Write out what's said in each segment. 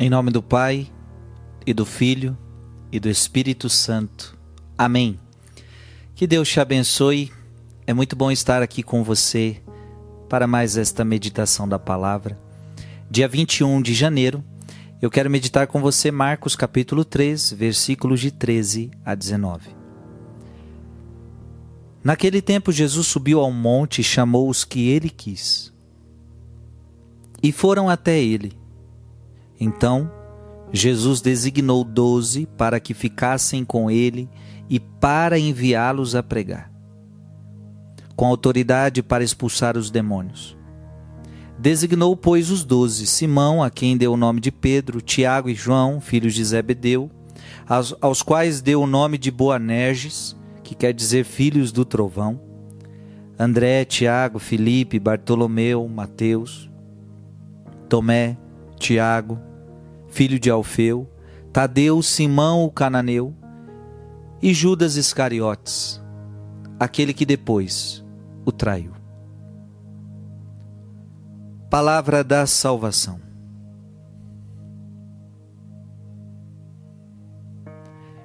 Em nome do Pai, e do Filho, e do Espírito Santo. Amém. Que Deus te abençoe. É muito bom estar aqui com você para mais esta meditação da palavra. Dia 21 de janeiro, eu quero meditar com você Marcos capítulo 3, versículos de 13 a 19. Naquele tempo, Jesus subiu ao monte e chamou os que ele quis. E foram até ele. Então, Jesus designou doze para que ficassem com ele e para enviá-los a pregar, com autoridade para expulsar os demônios. Designou, pois, os doze: Simão, a quem deu o nome de Pedro, Tiago e João, filhos de Zebedeu, aos, aos quais deu o nome de Boanerges, que quer dizer filhos do trovão, André, Tiago, Felipe, Bartolomeu, Mateus, Tomé, Tiago, filho de Alfeu, Tadeu, Simão o cananeu e Judas Iscariotes, aquele que depois o traiu. Palavra da salvação.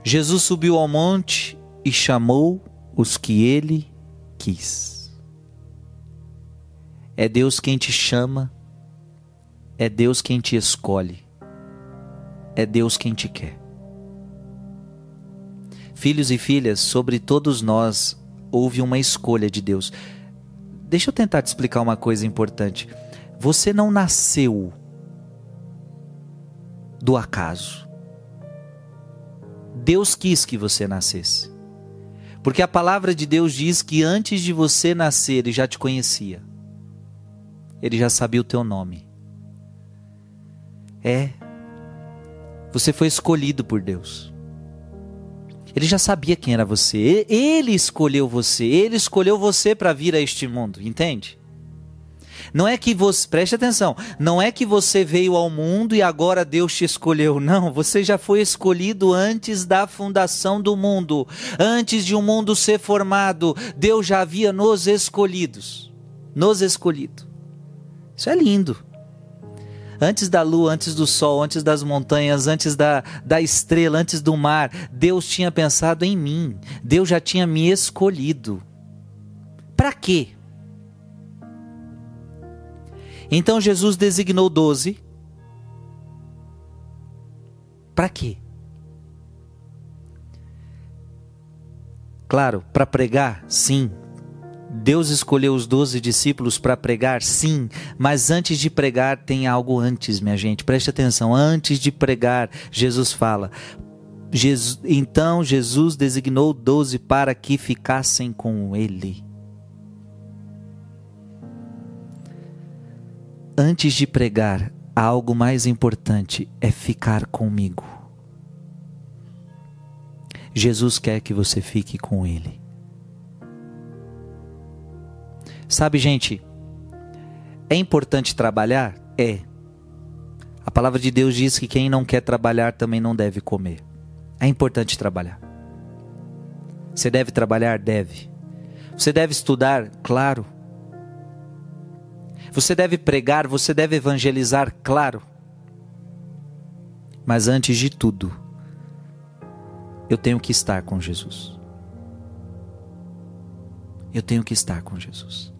Jesus subiu ao monte e chamou os que ele quis. É Deus quem te chama, é Deus quem te escolhe, é Deus quem te quer. Filhos e filhas, sobre todos nós houve uma escolha de Deus. Deixa eu tentar te explicar uma coisa importante. Você não nasceu do acaso. Deus quis que você nascesse. Porque a palavra de Deus diz que antes de você nascer, ele já te conhecia. Ele já sabia o teu nome. É. Você foi escolhido por Deus. Ele já sabia quem era você. Ele escolheu você. Ele escolheu você para vir a este mundo, entende? Não é que você, preste atenção, não é que você veio ao mundo e agora Deus te escolheu. Não, você já foi escolhido antes da fundação do mundo. Antes de o um mundo ser formado, Deus já havia nos escolhidos. Nos escolhido. Isso é lindo. Antes da lua, antes do sol, antes das montanhas, antes da, da estrela, antes do mar, Deus tinha pensado em mim. Deus já tinha me escolhido. Para quê? Então Jesus designou doze. Para quê? Claro, para pregar, sim. Deus escolheu os doze discípulos para pregar, sim, mas antes de pregar tem algo antes, minha gente, preste atenção. Antes de pregar, Jesus fala: Jesus, então Jesus designou doze para que ficassem com ele. antes de pregar, algo mais importante é ficar comigo. Jesus quer que você fique com Ele. Sabe, gente, é importante trabalhar? É. A palavra de Deus diz que quem não quer trabalhar também não deve comer. É importante trabalhar. Você deve trabalhar? Deve. Você deve estudar? Claro. Você deve pregar, você deve evangelizar, claro. Mas antes de tudo, eu tenho que estar com Jesus. Eu tenho que estar com Jesus.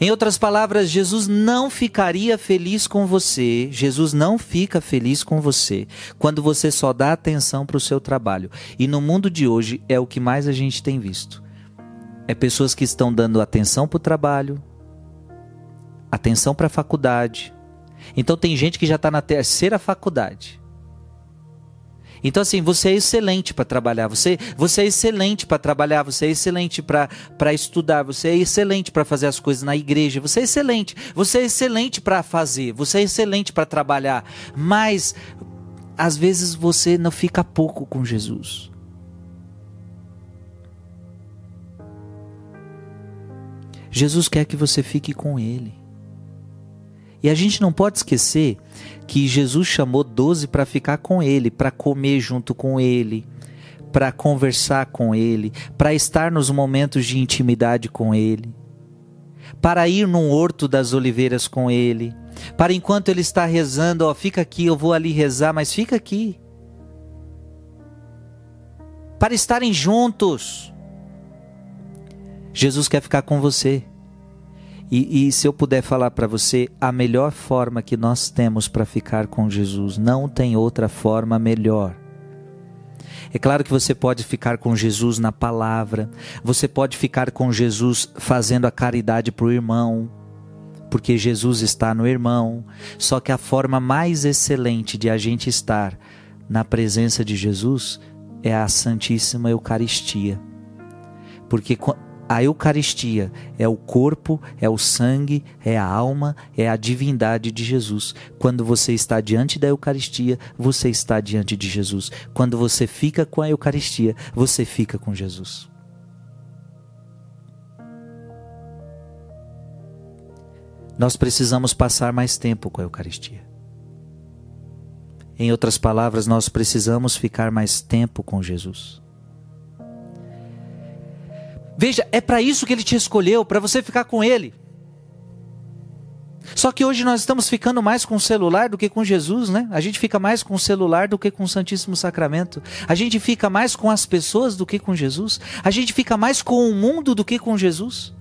Em outras palavras, Jesus não ficaria feliz com você, Jesus não fica feliz com você quando você só dá atenção para o seu trabalho. E no mundo de hoje é o que mais a gente tem visto. É pessoas que estão dando atenção para o trabalho, atenção para a faculdade. Então tem gente que já está na terceira faculdade. Então, assim, você é excelente para trabalhar, você, você é excelente para trabalhar, você é excelente para estudar, você é excelente para fazer as coisas na igreja, você é excelente, você é excelente para fazer, você é excelente para trabalhar, mas às vezes você não fica pouco com Jesus. Jesus quer que você fique com Ele. E a gente não pode esquecer que Jesus chamou doze para ficar com ele, para comer junto com ele, para conversar com ele, para estar nos momentos de intimidade com ele, para ir num horto das oliveiras com ele, Para enquanto ele está rezando, ó, fica aqui, eu vou ali rezar, mas fica aqui. Para estarem juntos. Jesus quer ficar com você. E, e se eu puder falar para você, a melhor forma que nós temos para ficar com Jesus, não tem outra forma melhor. É claro que você pode ficar com Jesus na palavra, você pode ficar com Jesus fazendo a caridade para o irmão, porque Jesus está no irmão. Só que a forma mais excelente de a gente estar na presença de Jesus é a Santíssima Eucaristia. Porque a Eucaristia é o corpo, é o sangue, é a alma, é a divindade de Jesus. Quando você está diante da Eucaristia, você está diante de Jesus. Quando você fica com a Eucaristia, você fica com Jesus. Nós precisamos passar mais tempo com a Eucaristia. Em outras palavras, nós precisamos ficar mais tempo com Jesus. Veja, é para isso que ele te escolheu, para você ficar com ele. Só que hoje nós estamos ficando mais com o celular do que com Jesus, né? A gente fica mais com o celular do que com o Santíssimo Sacramento. A gente fica mais com as pessoas do que com Jesus. A gente fica mais com o mundo do que com Jesus.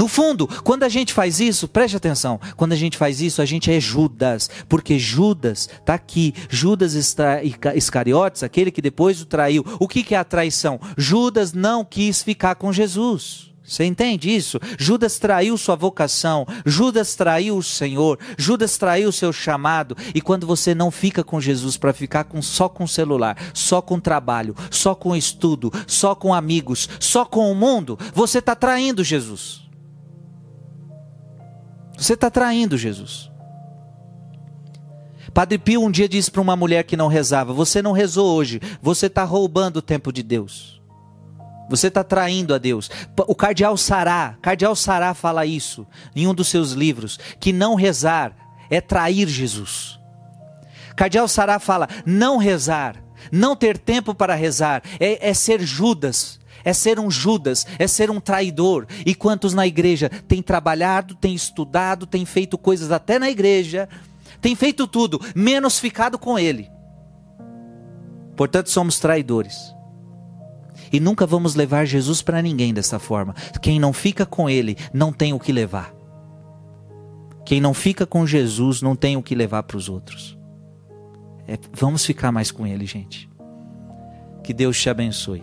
No fundo, quando a gente faz isso, preste atenção, quando a gente faz isso, a gente é Judas, porque Judas está aqui, Judas Iscariotes, aquele que depois o traiu. O que, que é a traição? Judas não quis ficar com Jesus. Você entende isso? Judas traiu sua vocação, Judas traiu o Senhor, Judas traiu o seu chamado. E quando você não fica com Jesus para ficar com, só com celular, só com trabalho, só com estudo, só com amigos, só com o mundo, você está traindo Jesus. Você está traindo Jesus. Padre Pio um dia disse para uma mulher que não rezava: Você não rezou hoje, você está roubando o tempo de Deus. Você está traindo a Deus. O cardeal Sará, cardeal Sará fala isso em um dos seus livros, que não rezar é trair Jesus. Cardeal Sará fala: não rezar, não ter tempo para rezar, é, é ser Judas, é ser um Judas, é ser um traidor. E quantos na igreja têm trabalhado, têm estudado, têm feito coisas até na igreja, têm feito tudo, menos ficado com Ele. Portanto, somos traidores. E nunca vamos levar Jesus para ninguém dessa forma. Quem não fica com Ele não tem o que levar. Quem não fica com Jesus não tem o que levar para os outros. É, vamos ficar mais com Ele, gente. Que Deus te abençoe.